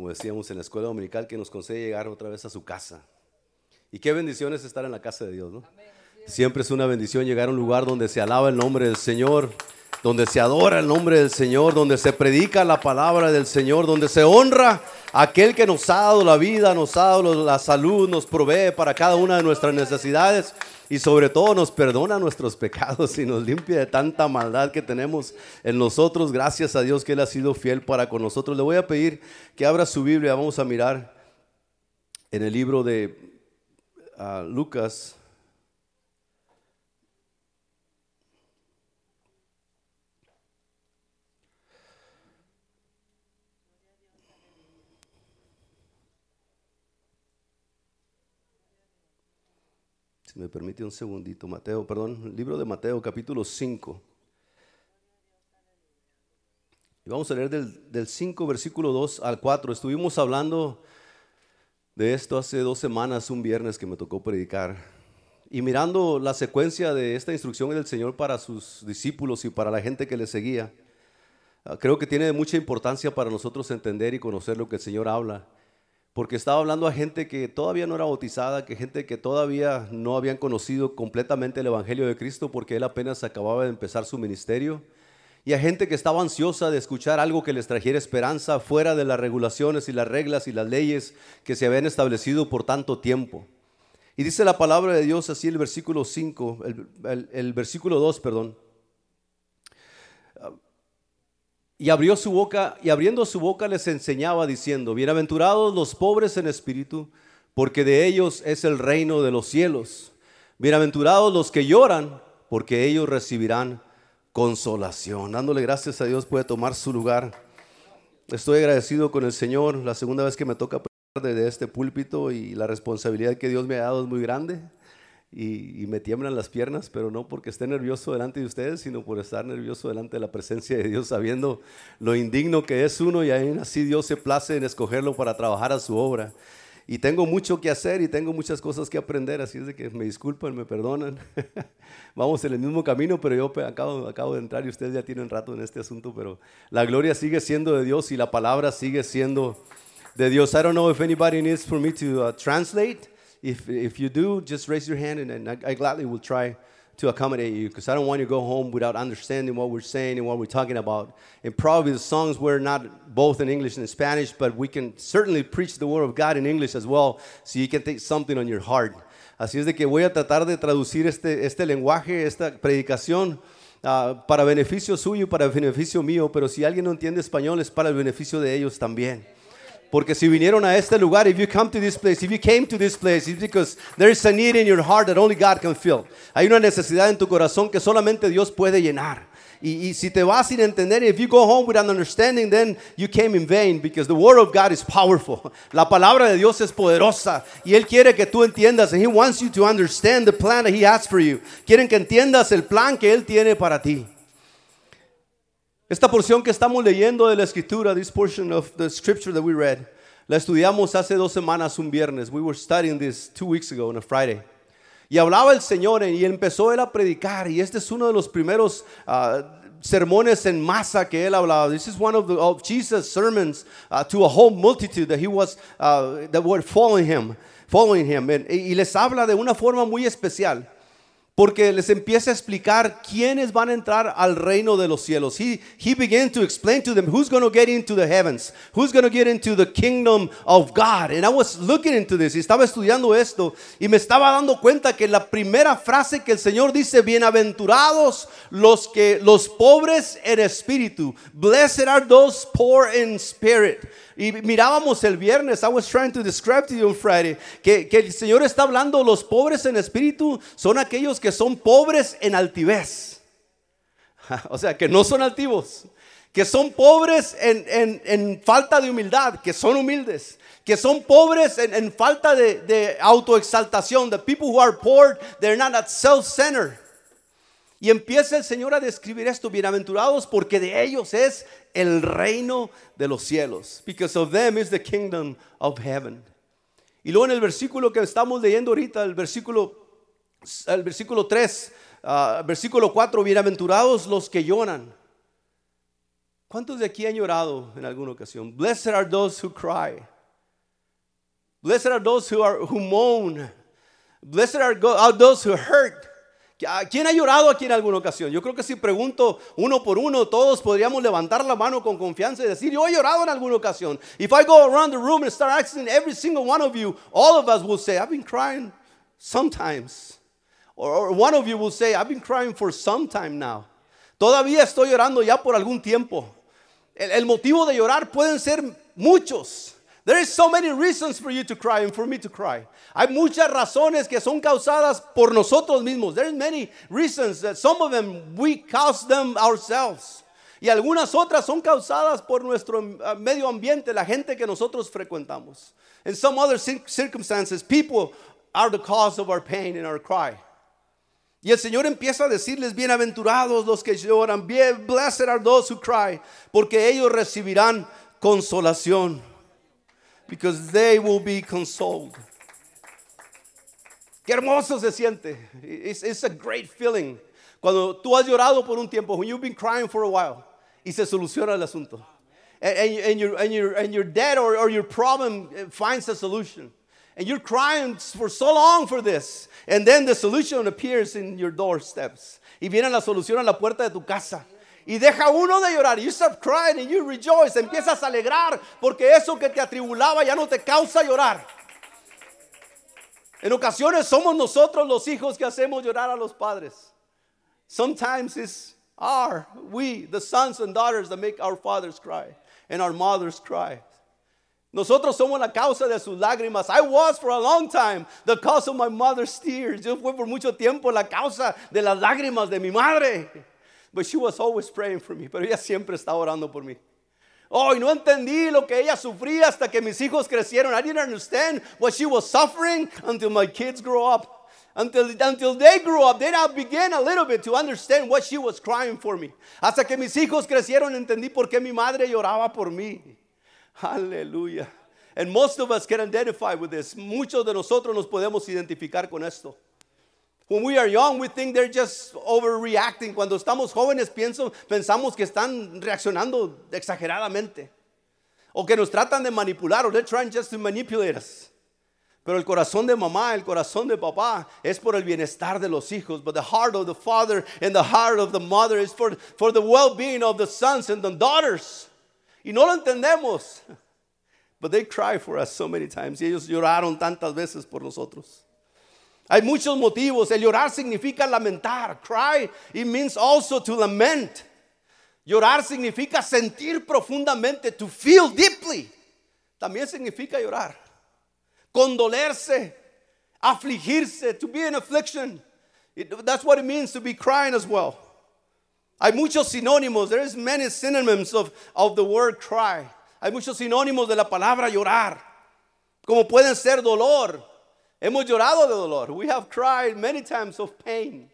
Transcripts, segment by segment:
como decíamos en la escuela dominical, que nos concede llegar otra vez a su casa. Y qué bendición es estar en la casa de Dios, ¿no? Siempre es una bendición llegar a un lugar donde se alaba el nombre del Señor, donde se adora el nombre del Señor, donde se predica la palabra del Señor, donde se honra aquel que nos ha dado la vida, nos ha dado la salud, nos provee para cada una de nuestras necesidades y sobre todo nos perdona nuestros pecados y nos limpia de tanta maldad que tenemos en nosotros. Gracias a Dios que Él ha sido fiel para con nosotros. Le voy a pedir que abra su Biblia, vamos a mirar en el libro de ah, Lucas. Me permite un segundito, Mateo, perdón, libro de Mateo capítulo 5. Y vamos a leer del, del 5, versículo 2 al 4. Estuvimos hablando de esto hace dos semanas, un viernes que me tocó predicar. Y mirando la secuencia de esta instrucción del Señor para sus discípulos y para la gente que le seguía, ah, creo que tiene mucha importancia para nosotros entender y conocer lo que el Señor habla porque estaba hablando a gente que todavía no era bautizada, que gente que todavía no habían conocido completamente el Evangelio de Cristo porque él apenas acababa de empezar su ministerio, y a gente que estaba ansiosa de escuchar algo que les trajera esperanza fuera de las regulaciones y las reglas y las leyes que se habían establecido por tanto tiempo. Y dice la palabra de Dios así el versículo 5, el, el versículo 2, perdón y abrió su boca y abriendo su boca les enseñaba diciendo, bienaventurados los pobres en espíritu, porque de ellos es el reino de los cielos. Bienaventurados los que lloran, porque ellos recibirán consolación. Dándole gracias a Dios puede tomar su lugar. Estoy agradecido con el Señor, la segunda vez que me toca de este púlpito y la responsabilidad que Dios me ha dado es muy grande y, me tiemblan las piernas, pero no porque esté nervioso delante de ustedes, sino por estar nervioso delante de la presencia de Dios, sabiendo lo indigno que es uno y así Dios se place en escogerlo para trabajar a su obra. Y tengo mucho que hacer y tengo muchas cosas que aprender, así es de que me disculpan, me perdonan. Vamos en el mismo camino, pero yo acabo, acabo de entrar y ustedes ya tienen rato en este asunto, pero la gloria sigue siendo de Dios y la palabra sigue siendo de Dios. I don't know if anybody needs for me to uh, translate. If, if you do, just raise your hand and, and I, I gladly will try to accommodate you because I don't want you to go home without understanding what we're saying and what we're talking about. And probably the songs were not both in English and in Spanish, but we can certainly preach the Word of God in English as well so you can take something on your heart. Así es de que voy a tratar de traducir este, este lenguaje, esta predicación. Uh, para beneficio suyo, para beneficio mío, pero si alguien no entiende español es para el beneficio de ellos también. Porque si vinieron a este lugar, if you come to this place, if you came to this place, it's because there is a need in your heart that only God can fill. Hay una necesidad en tu corazón que solamente Dios puede llenar. Y, y, si te vas sin entender, if you go home without understanding, then you came in vain because the word of God is powerful. La palabra de Dios es poderosa y él quiere que tú entiendas and he wants you to understand the plan that he has for you. Quieren que entiendas el plan que él tiene para ti. Esta porción que estamos leyendo de la escritura, this portion of the scripture that we read, la estudiamos hace dos semanas un viernes. We were studying this two weeks ago on a Friday. Y hablaba el Señor y empezó él a predicar. Y este es uno de los primeros uh, sermones en masa que él hablaba. This is one of, the, of Jesus' sermons uh, to a whole multitude that he was uh, that were following him, following him. Y les habla de una forma muy especial porque les empieza a explicar quiénes van a entrar al reino de los cielos. He, he began to explain to them who's going to get into the heavens, who's going to get into the kingdom of God. And I was looking into this, y estaba estudiando esto, y me estaba dando cuenta que la primera frase que el Señor dice, bienaventurados los que los pobres en espíritu, blessed are those poor in spirit. Y mirábamos el viernes, I was trying to describe to you on Friday, que, que el Señor está hablando, los pobres en espíritu son aquellos que son pobres en altivez. O sea, que no son altivos, que son pobres en, en, en falta de humildad, que son humildes, que son pobres en, en falta de, de autoexaltación. The people who are poor, they're not at self-centered. Y empieza el Señor a describir esto, bienaventurados porque de ellos es el reino de los cielos. Because of them is the kingdom of heaven. Y luego en el versículo que estamos leyendo ahorita, el versículo, el versículo 3, uh, versículo 4, bienaventurados los que lloran. ¿Cuántos de aquí han llorado en alguna ocasión? Blessed are those who cry. Blessed are those who, are, who moan. Blessed are, are those who hurt. ¿Quién ha llorado aquí en alguna ocasión? Yo creo que si pregunto uno por uno, todos podríamos levantar la mano con confianza y decir, yo he llorado en alguna ocasión. If I go around the room and start asking every single one of you, all of us will say, I've been crying sometimes. Or, one of you will say, I've been crying for some time now. Todavía estoy llorando ya por algún tiempo. El, el motivo de llorar pueden ser muchos. There is so many reasons for you to cry and for me to cry. Hay muchas razones que son causadas por nosotros mismos. There are many reasons that some of them we cause them ourselves. Y algunas otras son causadas por nuestro uh, medio ambiente, la gente que nosotros frecuentamos. In some other circumstances, people are the cause of our pain and our cry. Y el Señor empieza a decirles, bienaventurados los que lloran, blessed are those who cry, porque ellos recibirán consolación because they will be consoled. Qué hermoso se siente. It's, it's, a great feeling. Cuando tú has llorado por un tiempo, when you've been crying for a while, y se soluciona el asunto. And, and, and, your, and, your, and your debt or, or your problem eh, finds a solution. And you're crying for so long for this. And then the solution appears in your doorsteps. Y viene la solución a la puerta de tu casa. Y deja uno de llorar. You start crying and you rejoice. Empiezas a alegrar porque eso que te atribulaba ya no te causa llorar. En ocasiones somos nosotros los hijos que hacemos llorar a los padres. Sometimes it's our, we, the sons and daughters that make our fathers cry and our mothers cry. Nosotros somos la causa de sus lágrimas. I was for a long time the cause of my mother's tears. Yo fui por mucho tiempo la causa de las lágrimas de mi madre. But she was always praying for me. Pero ella siempre estaba orando por mí. Oh, y no entendí lo que ella sufría hasta que mis hijos crecieron. I didn't understand what she was suffering until my kids grew up. Until, until they grew up, then I began a little bit to understand what she was crying for me. Hasta que mis hijos crecieron, entendí por qué mi madre lloraba por mí. Aleluya. And most of us can identify with this. Muchos de nosotros nos podemos identificar con esto. When we are young, we think they're just overreacting. Cuando estamos jóvenes, pienso, pensamos que están reaccionando exageradamente. O que nos tratan de manipular, or they're trying just to manipulate us. Pero el corazón de mamá, el corazón de papá es por el bienestar de los hijos. But the heart of the father and the heart of the mother is for, for the well-being of the sons and the daughters. Y no lo entendemos. But they cry for us so many times. Y ellos lloraron tantas veces por nosotros. Hay muchos motivos. El llorar significa lamentar. Cry, it means also to lament. Llorar significa sentir profundamente, to feel deeply. También significa llorar. Condolerse, afligirse, to be in affliction. that's what it means to be crying as well. Hay muchos sinónimos. There is many synonyms of, of the word cry. Hay muchos sinónimos de la palabra llorar. Como pueden ser dolor, Hemos llorado de dolor. We have cried many times of pain.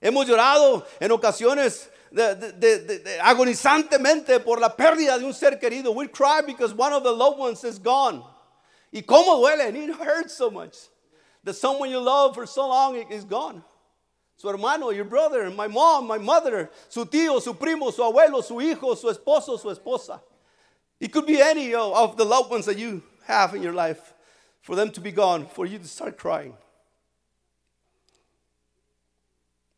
Hemos llorado en ocasiones de, de, de, agonizantemente por la pérdida de un ser querido. We cry because one of the loved ones is gone. Y cómo duele, and it hurts so much. That someone you love for so long is gone. Su hermano, your brother, my mom, my mother, su tío, su primo, su abuelo, su hijo, su esposo, su esposa. It could be any of the loved ones that you have in your life for them to be gone, for you to start crying.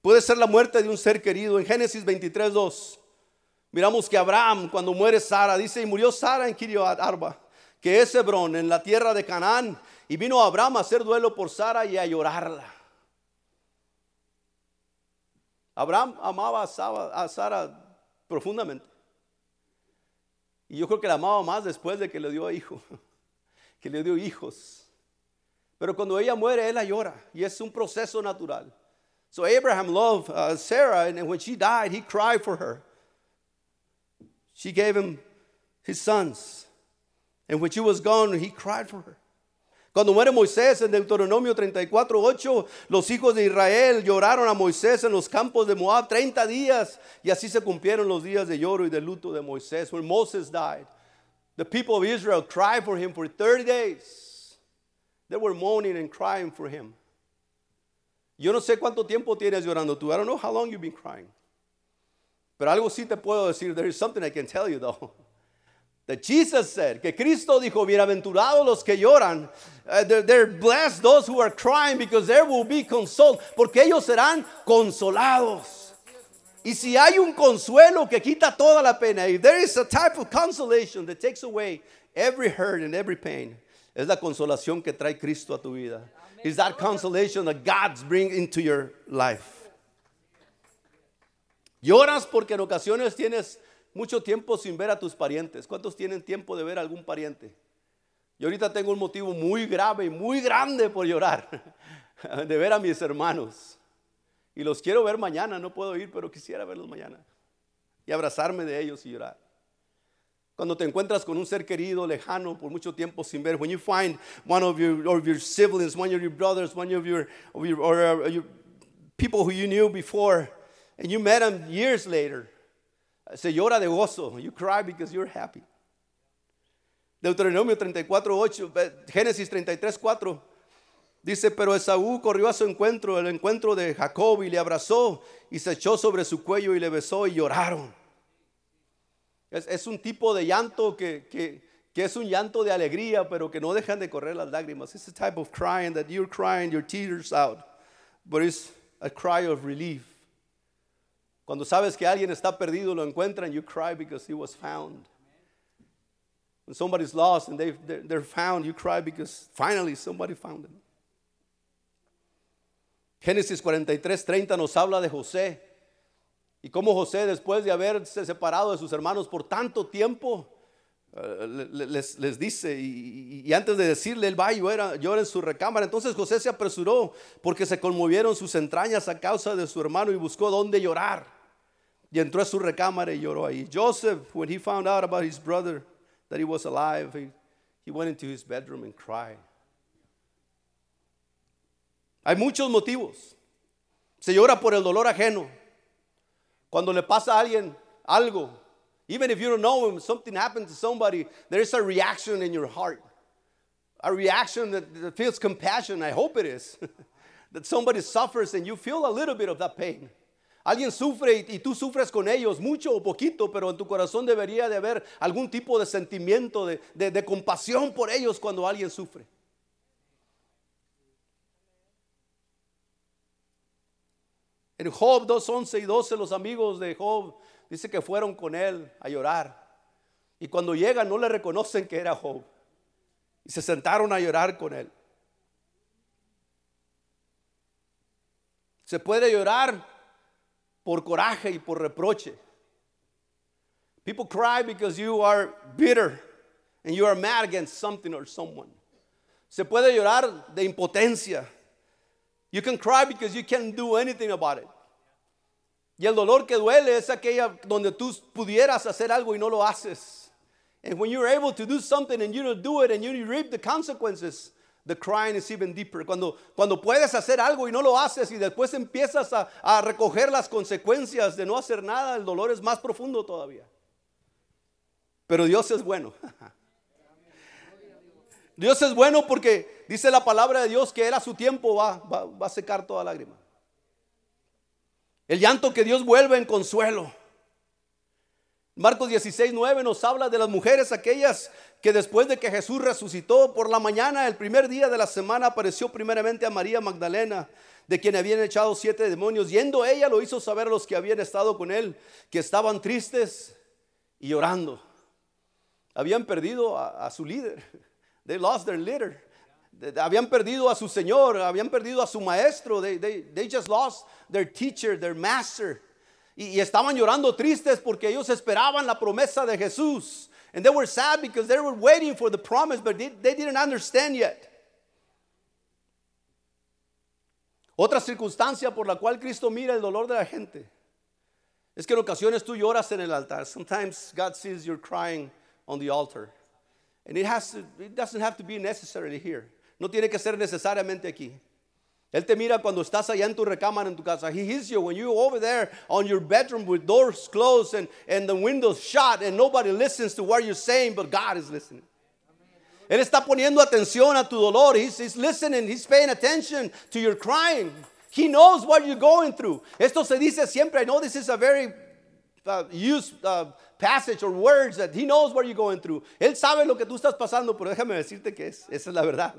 Puede ser la muerte de un ser querido. En Génesis 23, 2, miramos que Abraham, cuando muere Sara, dice, y murió Sara en Kiriat Arba, que es Hebrón, en la tierra de Canaán, y vino Abraham a hacer duelo por Sara y a llorarla. Abraham amaba a Sara profundamente. Y yo creo que la amaba más después de que le dio hijo que le dio hijos. Pero cuando ella muere, él la llora y es un proceso natural. So Abraham loved uh, Sarah, and when she died, he cried for her. She gave him his sons. And when she was gone, he cried for her. Cuando muere Moisés en Deuteronomio 34, 8, los hijos de Israel lloraron a Moisés en los campos de Moab 30 días y así se cumplieron los días de lloro y de luto de Moisés. When Moses died, The people of Israel cried for him for 30 days. They were moaning and crying for him. Yo no sé cuánto tiempo tienes llorando tú. I don't know how long you've been crying. Pero algo sí te puedo decir, there is something I can tell you though. That Jesus said, que Cristo dijo, bienaventurados los que lloran, uh, they're, they're blessed those who are crying because they will be consoled, porque ellos serán consolados. Y si hay un consuelo que quita toda la pena, if there is a type of consolation that takes away every hurt and every pain, es la consolación que trae Cristo a tu vida. Is that consolation that God's bring into your life. Lloras porque en ocasiones tienes mucho tiempo sin ver a tus parientes. ¿Cuántos tienen tiempo de ver a algún pariente? Yo ahorita tengo un motivo muy grave y muy grande por llorar, de ver a mis hermanos. Y los quiero ver mañana, no puedo ir, pero quisiera verlos mañana. Y abrazarme de ellos y llorar. Cuando te encuentras con un ser querido, lejano, por mucho tiempo sin ver, when you find one of your, of your siblings, one of your brothers, one of your, or, uh, your people who you knew before, and you met them years later, se llora de gozo. You cry because you're happy. Deuteronomio 34, 8, Génesis 33, 4. Dice, pero Esaú corrió a su encuentro, el encuentro de Jacob, y le abrazó y se echó sobre su cuello y le besó y lloraron. Es, es un tipo de llanto que, que, que, es un llanto de alegría, pero que no dejan de correr las lágrimas. It's a type of crying that you're crying your tears out, but it's a cry of relief. Cuando sabes que alguien está perdido, lo encuentran, you cry because he was found. When somebody's lost and they, they're, found, you cry because finally somebody found them. Génesis 43, 30 nos habla de José y cómo José, después de haberse separado de sus hermanos por tanto tiempo, uh, les, dice, y, antes de decirle, él va y llora, en su recámara. Entonces José se apresuró porque se conmovieron sus entrañas a causa de su hermano y buscó dónde llorar. Y entró a su recámara y lloró ahí. Joseph, when he found out about his brother, that he was alive, he went into his bedroom and cried. Hay muchos motivos. Se llora por el dolor ajeno. Cuando le pasa a alguien algo, even if you don't know him, something happened to somebody, there is a reaction in your heart. A reaction that, feels compassion. I hope it is. that somebody suffers and you feel a little bit of that pain. Alguien sufre y, tú sufres con ellos, mucho o poquito, pero en tu corazón debería de haber algún tipo de sentimiento de, de compasión por ellos cuando alguien sufre. En Job 2, 11 y 12 los amigos de Job dice que fueron con él a llorar. Y cuando llegan no le reconocen que era Job. Y se sentaron a llorar con él. Se puede llorar por coraje y por reproche. People cry because you are bitter and you are mad against something or someone. Se puede llorar de impotencia You can cry because you can't do anything about it. Y el dolor que duele es aquella donde tú pudieras hacer algo y no lo haces. And when you're able to do something and you don't do it and you reap the consequences, the crying is even deeper. Cuando, cuando puedes hacer algo y no lo haces y después empiezas a, a recoger las consecuencias de no hacer nada, el dolor es más profundo todavía. Pero Dios es bueno. Dios es bueno porque dice la palabra de Dios que Él a su tiempo va, va, a secar toda lágrima. El llanto que Dios vuelve en consuelo. Marcos 16, 9 nos habla de las mujeres aquellas que después de que Jesús resucitó por la mañana, el primer día de la semana, apareció primeramente a María Magdalena, de quien habían echado siete demonios. Yendo ella lo hizo saber a los que habían estado con él, que estaban tristes y llorando. Habían perdido a su líder. They lost their leader. Habían perdido a su Señor, habían perdido a su maestro. They, they, they just lost their teacher, their master. Y, estaban llorando tristes porque ellos esperaban la promesa de Jesús. And they were sad because they were waiting for the promise, but they, they didn't understand yet. Otra circunstancia por la cual Cristo mira el dolor de la gente es que en ocasiones tú lloras en el altar. Sometimes God sees you crying on the altar. And it, has to, it doesn't have to be necessarily here. No tiene que ser necesariamente aquí. Él te mira cuando estás allá en tu recámara en tu casa. He hears you when you're over there on your bedroom with doors closed and, and the windows shut and nobody listens to what you're saying, but God is listening. Él está poniendo atención a tu dolor. He's, he's listening. He's paying attention to your crying. He knows what you're going through. Esto se dice siempre. I know this is a very uh, use uh, passage or words that he knows what you're going through. Él sabe lo que tú estás pasando, pero déjame decirte que es, esa es la verdad.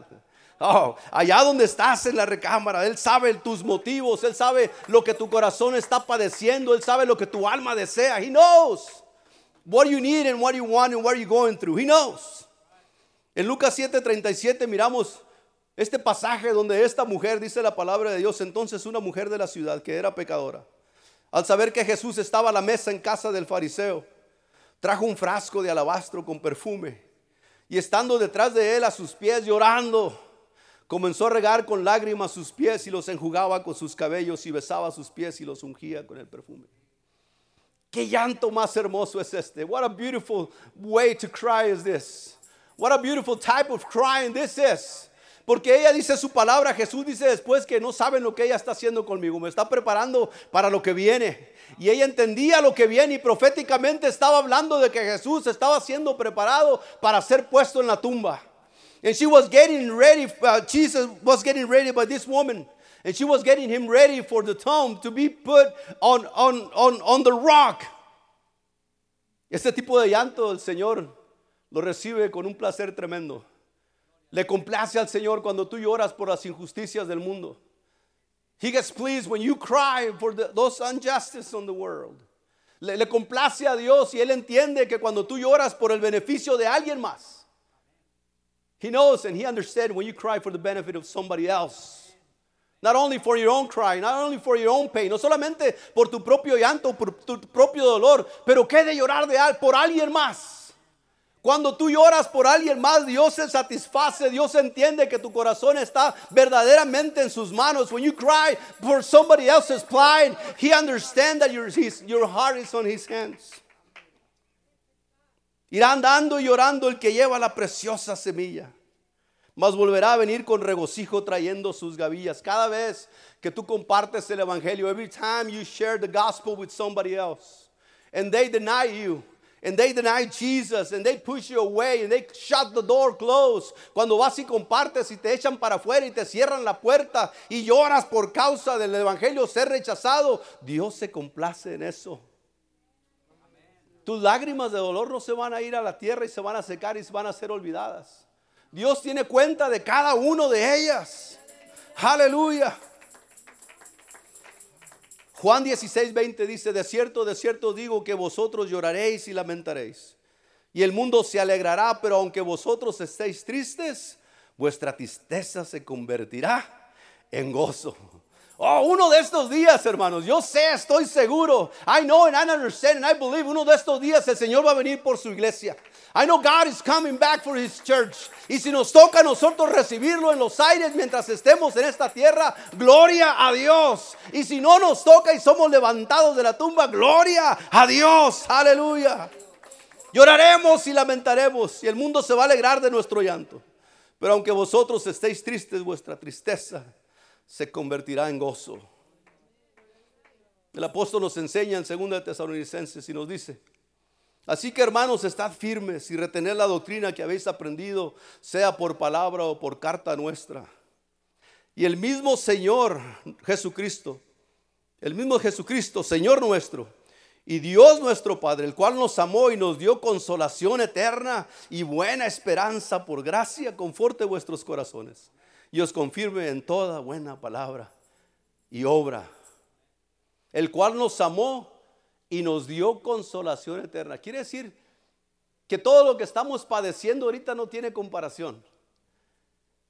Oh, allá donde estás en la recámara, Él sabe tus motivos, Él sabe lo que tu corazón está padeciendo, Él sabe lo que tu alma desea. He knows what you need and what you want and what you're going through. He knows. En Lucas 7:37 miramos este pasaje donde esta mujer, dice la palabra de Dios, entonces una mujer de la ciudad que era pecadora, al saber que Jesús estaba a la mesa en casa del fariseo, trajo un frasco de alabastro con perfume y estando detrás de él a sus pies llorando, comenzó a regar con lágrimas sus pies y los enjugaba con sus cabellos y besaba sus pies y los ungía con el perfume. Qué llanto más hermoso es este. What a beautiful way to cry is this. What a beautiful type of crying this is. Porque ella dice su palabra, Jesús dice después que no saben lo que ella está haciendo conmigo, me está preparando para lo que viene. Y ella entendía lo que viene y proféticamente estaba hablando de que Jesús estaba siendo preparado para ser puesto en la tumba. And she was getting ready, uh, Jesus was getting ready by this woman. And she was getting him ready for the tomb to be put on, on, on, on the rock. Este tipo de llanto el Señor lo recibe con un placer tremendo. Le complace al Señor cuando tú lloras por las injusticias del mundo. He gets pleased when you cry for those injustices on the world. Le, le complace a Dios y Él entiende que cuando tú lloras por el beneficio de alguien más, He knows and He understands when you cry for the benefit of somebody else. Not only for your own cry, not only for your own pain, no solamente por tu propio llanto, por tu propio dolor, pero qué de llorar de, por alguien más. Cuando tú lloras por alguien más, Dios se satisface, Dios entiende que tu corazón está verdaderamente en sus manos. When you cry for somebody else's plight, He understands that your, his, your heart is on His hands. Irá andando y llorando el que lleva la preciosa semilla. Mas volverá a venir con regocijo trayendo sus gavillas. Cada vez que tú compartes el evangelio, every time you share the gospel with somebody else, and they deny you, and they deny Jesus and they push you away and they shut the door close. Cuando vas y compartes y te echan para afuera y te cierran la puerta y lloras por causa del evangelio ser rechazado, Dios se complace en eso. Tus lágrimas de dolor no se van a ir a la tierra y se van a secar y se van a ser olvidadas. Dios tiene cuenta de cada uno de ellas. Aleluya. Juan 16, 20 dice, de cierto, de cierto digo que vosotros lloraréis y lamentaréis. Y el mundo se alegrará, pero aunque vosotros estéis tristes, vuestra tristeza se convertirá en gozo. Oh, uno de estos días, hermanos, yo sé, estoy seguro. I know and I understand and I believe uno de estos días el Señor va a venir por su iglesia. I know God is coming back for his church. Y si nos toca a nosotros recibirlo en los aires mientras estemos en esta tierra, gloria a Dios. Y si no nos toca y somos levantados de la tumba, gloria a Dios. Aleluya. Lloraremos y lamentaremos y el mundo se va a alegrar de nuestro llanto. Pero aunque vosotros estéis tristes, vuestra tristeza se convertirá en gozo. El apóstol nos enseña en 2 Tesalonicenses y nos dice, así que hermanos, estad firmes y retened la doctrina que habéis aprendido, sea por palabra o por carta nuestra. Y el mismo Señor Jesucristo, el mismo Jesucristo, Señor nuestro, y Dios nuestro Padre, el cual nos amó y nos dio consolación eterna y buena esperanza por gracia, conforte vuestros corazones y os confirme en toda buena palabra y obra, el cual nos amó y nos dio consolación eterna. Quiere decir que todo lo que estamos padeciendo ahorita no tiene comparación.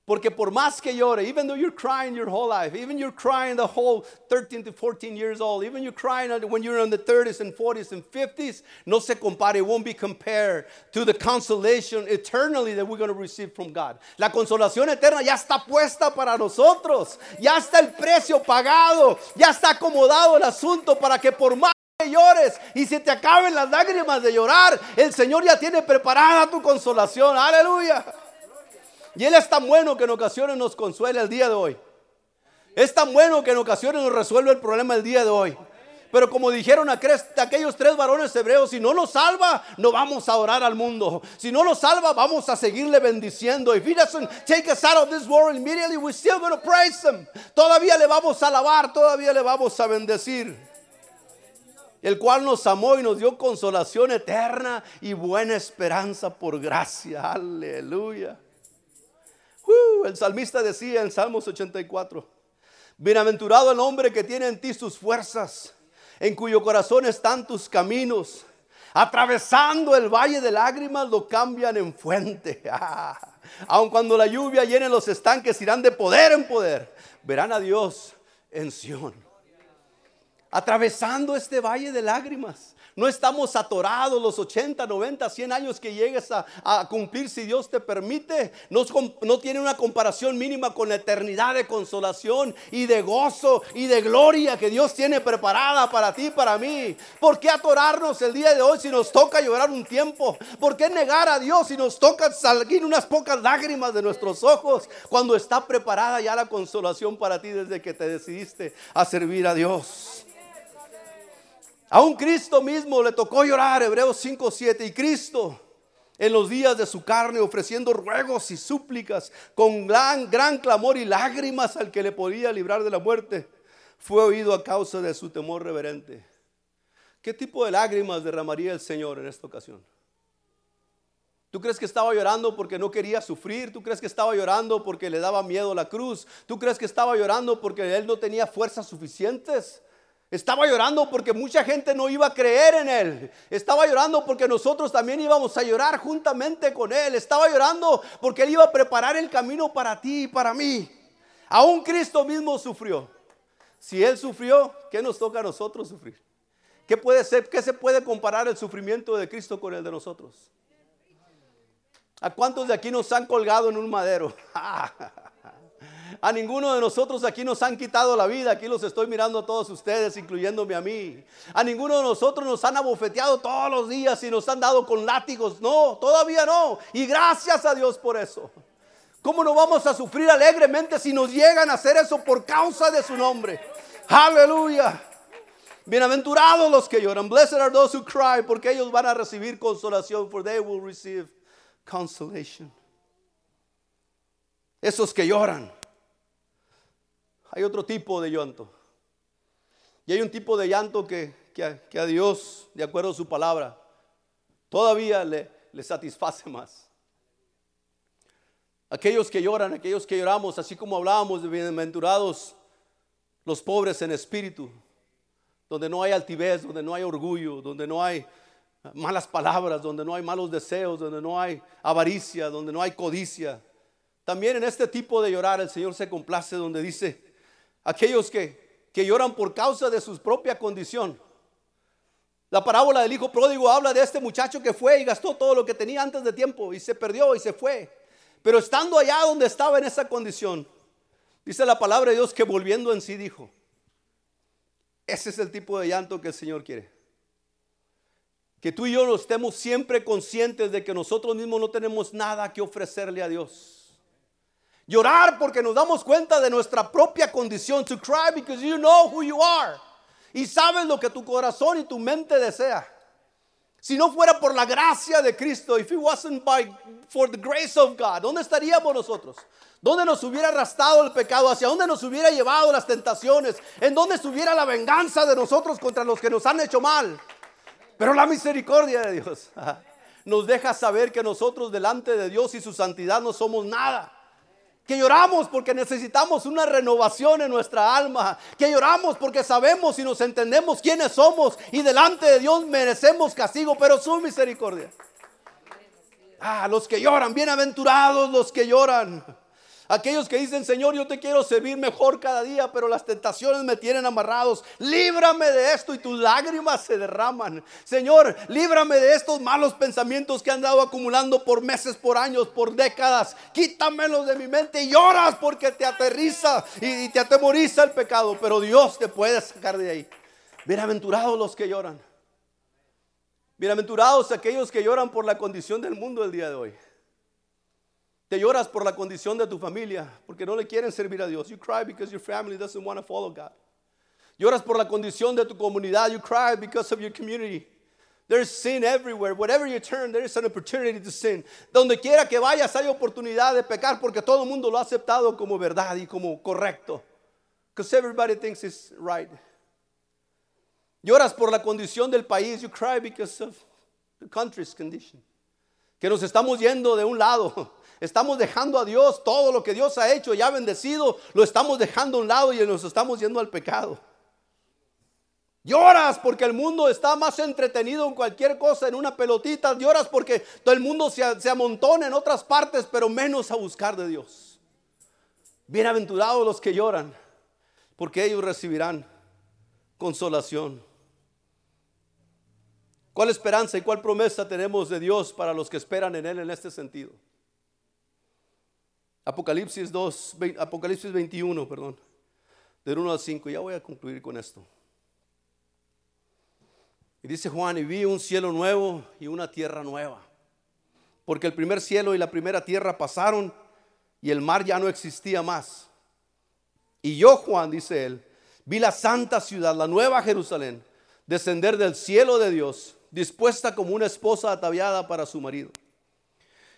Porque por más que llore, even though you're crying your whole life, even you're crying the whole 13 to 14 years old, even you're crying when you're in the 30s and 40s and 50s, no se compare, it won't be compared to the consolation eternally that we're going to receive from God. La consolación eterna ya está puesta para nosotros, ya está el precio pagado, ya está acomodado el asunto para que por más que llores y se te acaben las lágrimas de llorar, el Señor ya tiene preparada tu consolación. Aleluya. Y Él es tan bueno que en ocasiones nos consuela el día de hoy. Es tan bueno que en ocasiones nos resuelve el problema el día de hoy. Pero como dijeron aquellos tres varones hebreos, si no nos salva, no vamos a orar al mundo. Si no nos salva, vamos a seguirle bendiciendo. If he doesn't take us out of this world immediately, we're still going to praise him. Todavía le vamos a alabar, todavía le vamos a bendecir. el cual nos amó y nos dio consolación eterna y buena esperanza por gracia. Aleluya. Uh, el salmista decía en Salmos 84, bienaventurado el hombre que tiene en ti sus fuerzas, en cuyo corazón están tus caminos. Atravesando el valle de lágrimas lo cambian en fuente. Aun cuando la lluvia llene los estanques, irán de poder en poder. Verán a Dios en Sión atravesando este valle de lágrimas. No estamos atorados los 80, 90, 100 años que llegues a, cumplir si Dios te permite. No, tiene una comparación mínima con la eternidad de consolación y de gozo y de gloria que Dios tiene preparada para ti y para mí. ¿Por qué atorarnos el día de hoy si nos toca llorar un tiempo? ¿Por qué negar a Dios si nos toca salir unas pocas lágrimas de nuestros ojos cuando está preparada ya la consolación para ti desde que te decidiste a servir a Dios? A un Cristo mismo le tocó llorar, Hebreos 5:7, y Cristo en los días de su carne ofreciendo ruegos y súplicas con gran, gran clamor y lágrimas al que le podía librar de la muerte, fue oído a causa de su temor reverente. ¿Qué tipo de lágrimas derramaría el Señor en esta ocasión? ¿Tú crees que estaba llorando porque no quería sufrir? ¿Tú crees que estaba llorando porque le daba miedo la cruz? ¿Tú crees que estaba llorando porque él no tenía fuerzas suficientes? Estaba llorando porque mucha gente no iba a creer en Él. Estaba llorando porque nosotros también íbamos a llorar juntamente con Él. Estaba llorando porque Él iba a preparar el camino para ti y para mí. Aún Cristo mismo sufrió. Si Él sufrió, ¿qué nos toca a nosotros sufrir? ¿Qué puede ser? ¿Qué se puede comparar el sufrimiento de Cristo con el de nosotros? ¿A cuántos de aquí nos han colgado en un madero? A ninguno de nosotros aquí nos han quitado la vida. Aquí los estoy mirando a todos ustedes, incluyéndome a mí. A ninguno de nosotros nos han abofeteado todos los días y nos han dado con látigos. No, todavía no. Y gracias a Dios por eso. ¿Cómo no vamos a sufrir alegremente si nos llegan a hacer eso por causa de su nombre? Aleluya. Bienaventurados los que lloran. Blessed are those who cry, porque ellos van a recibir consolación, for they will receive consolation. Esos que lloran hay otro tipo de llanto. Y hay un tipo de llanto que, a, Dios, de acuerdo a su palabra, todavía le, le satisface más. Aquellos que lloran, aquellos que lloramos, así como hablábamos de bienaventurados, los pobres en espíritu, donde no hay altivez, donde no hay orgullo, donde no hay malas palabras, donde no hay malos deseos, donde no hay avaricia, donde no hay codicia. También en este tipo de llorar el Señor se complace donde dice, aquellos que, que lloran por causa de su propia condición. La parábola del hijo pródigo habla de este muchacho que fue y gastó todo lo que tenía antes de tiempo y se perdió y se fue. Pero estando allá donde estaba en esa condición, dice la palabra de Dios que volviendo en sí dijo, ese es el tipo de llanto que el Señor quiere. Que tú y yo estemos siempre conscientes de que nosotros mismos no tenemos nada que ofrecerle a Dios. Llorar porque nos damos cuenta de nuestra propia condición. To cry because you know who you are. Y sabes lo que tu corazón y tu mente desea. Si no fuera por la gracia de Cristo, if it wasn't by for the grace of God, ¿dónde estaríamos nosotros? ¿Dónde nos hubiera arrastrado el pecado? ¿Hacia dónde nos hubiera llevado las tentaciones? ¿En dónde estuviera la venganza de nosotros contra los que nos han hecho mal? Pero la misericordia de Dios nos deja saber que nosotros delante de Dios y su santidad no somos nada que lloramos porque necesitamos una renovación en nuestra alma, que lloramos porque sabemos y nos entendemos quiénes somos y delante de Dios merecemos castigo, pero su misericordia. Ah, los que lloran, bienaventurados los que lloran. Aquellos que dicen, Señor, yo te quiero servir mejor cada día, pero las tentaciones me tienen amarrados. Líbrame de esto y tus lágrimas se derraman. Señor, líbrame de estos malos pensamientos que han dado acumulando por meses, por años, por décadas. Quítamelos de mi mente y lloras porque te aterriza y te atemoriza el pecado, pero Dios te puede sacar de ahí. Bienaventurados los que lloran. Bienaventurados aquellos que lloran por la condición del mundo el día de hoy. Te lloras por la condición de tu familia, porque no le quieren servir a Dios. You cry because your family doesn't want to follow God. Lloras por la condición de tu comunidad. You cry because of your community. There's sin everywhere. Wherever you turn, there is an opportunity to sin. Donde quiera que vayas hay oportunidad de pecar porque todo el mundo lo ha aceptado como verdad y como correcto. Because everybody thinks it's right. Lloras por la condición del país. You cry because of the country's condition. Que nos estamos yendo de un lado. Estamos dejando a Dios todo lo que Dios ha hecho y ha bendecido. Lo estamos dejando a un lado y nos estamos yendo al pecado. Lloras porque el mundo está más entretenido en cualquier cosa, en una pelotita. Lloras porque todo el mundo se, se amontona en otras partes, pero menos a buscar de Dios. Bienaventurados los que lloran, porque ellos recibirán consolación. ¿Cuál esperanza y cuál promesa tenemos de Dios para los que esperan en Él en este sentido? Apocalipsis 2, Apocalipsis 21, perdón, del 1 al 5. Ya voy a concluir con esto. Y dice Juan, y vi un cielo nuevo y una tierra nueva. Porque el primer cielo y la primera tierra pasaron y el mar ya no existía más. Y yo, Juan, dice él, vi la santa ciudad, la nueva Jerusalén, descender del cielo de Dios dispuesta como una esposa ataviada para su marido.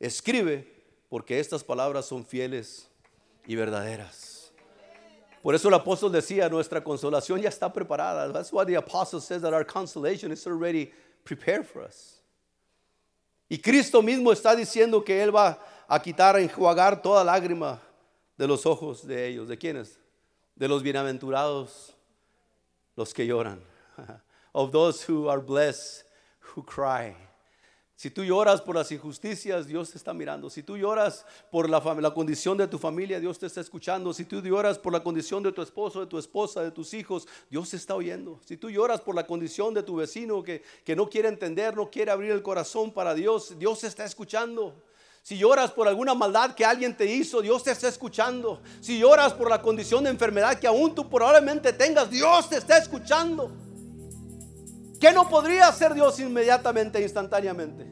escribe, porque estas palabras son fieles y verdaderas. Por eso el apóstol decía, nuestra consolación ya está preparada. That's why the apostle says that our consolation is already prepared for us. Y Cristo mismo está diciendo que Él va a quitar, enjuagar toda lágrima de los ojos de ellos. ¿De quiénes? De los bienaventurados, los que lloran. of those who are blessed, who cry. Si tú lloras por las injusticias, Dios te está mirando. Si tú lloras por la, condición de tu familia, Dios te está escuchando. Si tú lloras por la condición de tu esposo, de tu esposa, de tus hijos, Dios te está oyendo. Si tú lloras por la condición de tu vecino que, que no quiere entender, no quiere abrir el corazón para Dios, Dios te está escuchando. Si lloras por alguna maldad que alguien te hizo, Dios te está escuchando. Si lloras por la condición de enfermedad que aún tú probablemente tengas, Dios te está escuchando. ¿Qué no podría hacer Dios inmediatamente, instantáneamente?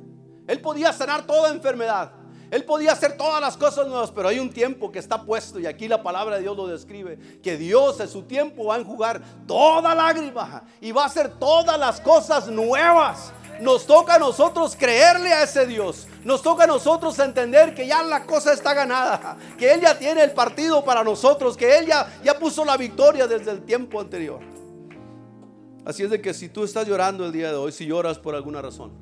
Él podía sanar toda enfermedad. Él podía hacer todas las cosas nuevas, pero hay un tiempo que está puesto y aquí la palabra de Dios lo describe, que Dios en su tiempo va a enjugar toda lágrima y va a hacer todas las cosas nuevas. Nos toca a nosotros creerle a ese Dios. Nos toca a nosotros entender que ya la cosa está ganada, que Él ya tiene el partido para nosotros, que Él ya, ya puso la victoria desde el tiempo anterior. Así es de que si tú estás llorando el día de hoy, si lloras por alguna razón,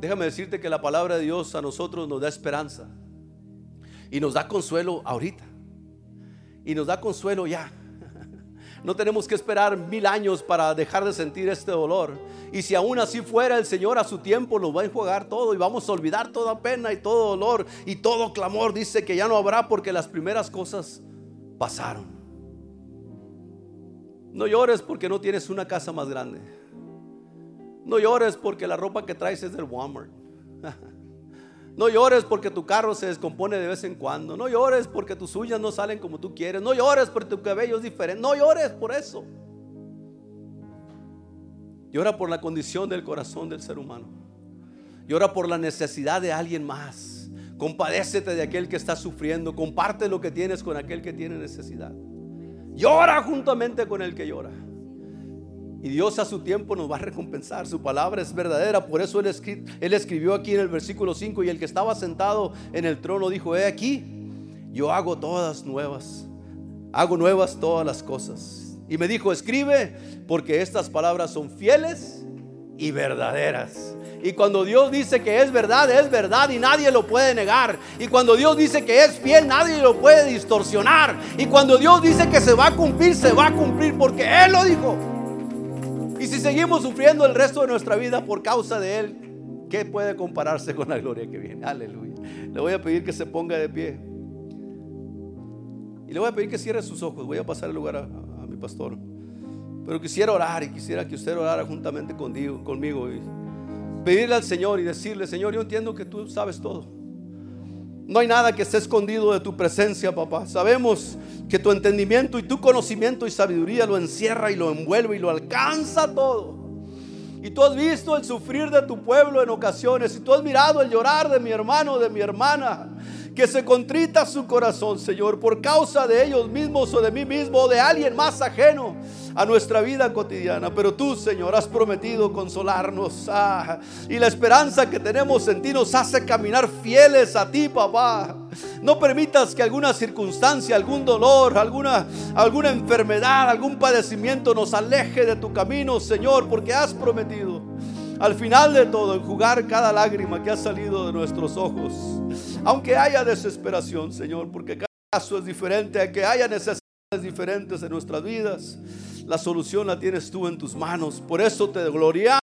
déjame decirte que la palabra de Dios a nosotros nos da esperanza y nos da consuelo ahorita. Y nos da consuelo ya. No tenemos que esperar mil años para dejar de sentir este dolor. Y si aún así fuera el Señor a su tiempo, nos va a enjuagar todo y vamos a olvidar toda pena y todo dolor y todo clamor. Dice que ya no habrá porque las primeras cosas pasaron. No llores porque no tienes una casa más grande. No llores porque la ropa que traes es del Walmart. No llores porque tu carro se descompone de vez en cuando. No llores porque tus uñas no salen como tú quieres. No llores porque tu cabello es diferente. No llores por eso. Llora por la condición del corazón del ser humano. Llora por la necesidad de alguien más. Compadécete de aquel que está sufriendo. Comparte lo que tienes con aquel que tiene necesidad. Llora juntamente con el que llora. Y Dios a su tiempo nos va a recompensar. Su palabra es verdadera. Por eso él, escribió aquí en el versículo 5. Y el que estaba sentado en el trono dijo, he aquí, yo hago todas nuevas. Hago nuevas todas las cosas. Y me dijo, escribe, porque estas palabras son fieles y verdaderas. Y cuando Dios dice que es verdad, es verdad y nadie lo puede negar. Y cuando Dios dice que es fiel, nadie lo puede distorsionar. Y cuando Dios dice que se va a cumplir, se va a cumplir porque Él lo dijo. Y si seguimos sufriendo el resto de nuestra vida por causa de Él, ¿qué puede compararse con la gloria que viene? Aleluya. Le voy a pedir que se ponga de pie. Y le voy a pedir que cierre sus ojos. Voy a pasar el lugar a, mi pastor. Pero quisiera orar y quisiera que usted orara juntamente conmigo. y, pedirle al Señor y decirle, Señor, yo entiendo que tú sabes todo. No hay nada que esté escondido de tu presencia, papá. Sabemos que tu entendimiento y tu conocimiento y sabiduría lo encierra y lo envuelve y lo alcanza todo. Y tú has visto el sufrir de tu pueblo en ocasiones. Y tú has mirado el llorar de mi hermano, de mi hermana. Que se contrita su corazón, Señor, por causa de ellos mismos o de mí mismo o de alguien más ajeno a nuestra vida cotidiana. Pero tú, Señor, has prometido consolarnos. Ah, y la esperanza que tenemos en ti nos hace caminar fieles a ti, papá. No permitas que alguna circunstancia, algún dolor, alguna, alguna enfermedad, algún padecimiento nos aleje de tu camino, Señor, porque has prometido al final de todo enjugar cada lágrima que ha salido de nuestros ojos. Aunque haya desesperación, Señor, porque cada caso es diferente, que haya diferentes en nuestras vidas. La solución la tienes tú en tus manos. Por eso te gloriamos.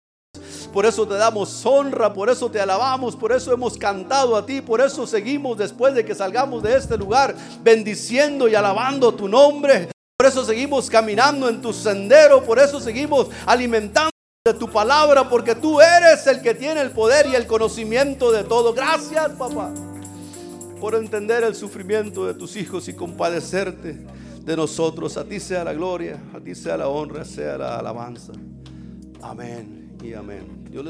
Por eso te damos honra, por eso te alabamos, por eso hemos cantado a ti, por eso seguimos después de que salgamos de este lugar bendiciendo y alabando tu nombre. Por eso seguimos caminando en tu sendero, por eso seguimos alimentando de tu palabra, porque tú eres el que tiene el poder y el conocimiento de todo. Gracias, papá, por entender el sufrimiento de tus hijos y compadecerte de nosotros. A ti sea la gloria, a ti sea la honra, sea la alabanza. Amén y amén.